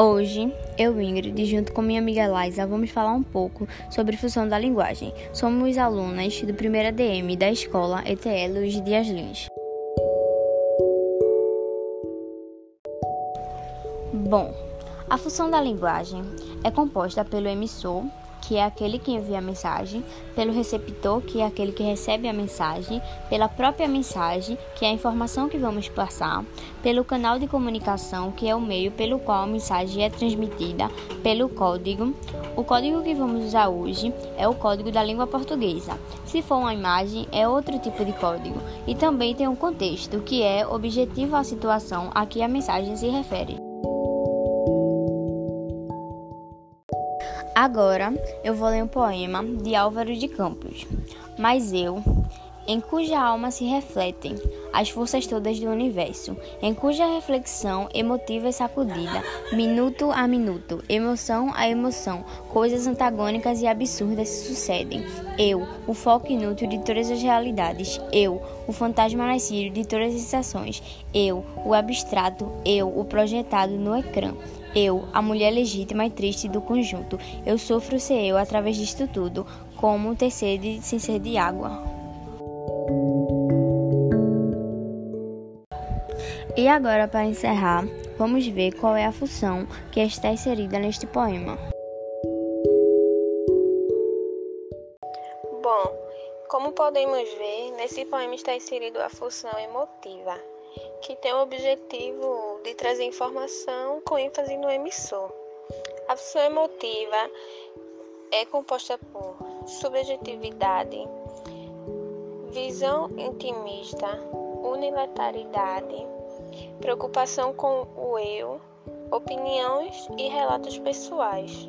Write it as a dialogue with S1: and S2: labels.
S1: Hoje, eu, Ingrid, junto com minha amiga Laisa, vamos falar um pouco sobre função da linguagem. Somos alunas do primeiro ADM da escola ETL Luiz Dias Lins. Bom, a função da linguagem é composta pelo emissor, que é aquele que envia a mensagem, pelo receptor, que é aquele que recebe a mensagem, pela própria mensagem, que é a informação que vamos passar, pelo canal de comunicação, que é o meio pelo qual a mensagem é transmitida, pelo código. O código que vamos usar hoje é o código da língua portuguesa. Se for uma imagem, é outro tipo de código. E também tem um contexto, que é objetivo à situação a que a mensagem se refere. Agora eu vou ler um poema de Álvaro de Campos. Mas eu, em cuja alma se refletem as forças todas do universo, em cuja reflexão emotiva e sacudida, minuto a minuto, emoção a emoção, coisas antagônicas e absurdas se sucedem. Eu, o foco inútil de todas as realidades, eu, o fantasma nascido de todas as sensações, eu, o abstrato, eu, o projetado no ecrã. Eu, a mulher legítima e triste do conjunto, eu sofro ser eu através disto tudo, como ter sede sem ser de água. E agora, para encerrar, vamos ver qual é a função que está inserida neste poema.
S2: Bom, como podemos ver, nesse poema está inserida a função emotiva, que tem o objetivo de trazer informação com ênfase no emissor. A função emotiva é composta por subjetividade, visão intimista, unilateralidade, preocupação com o eu, opiniões e relatos pessoais.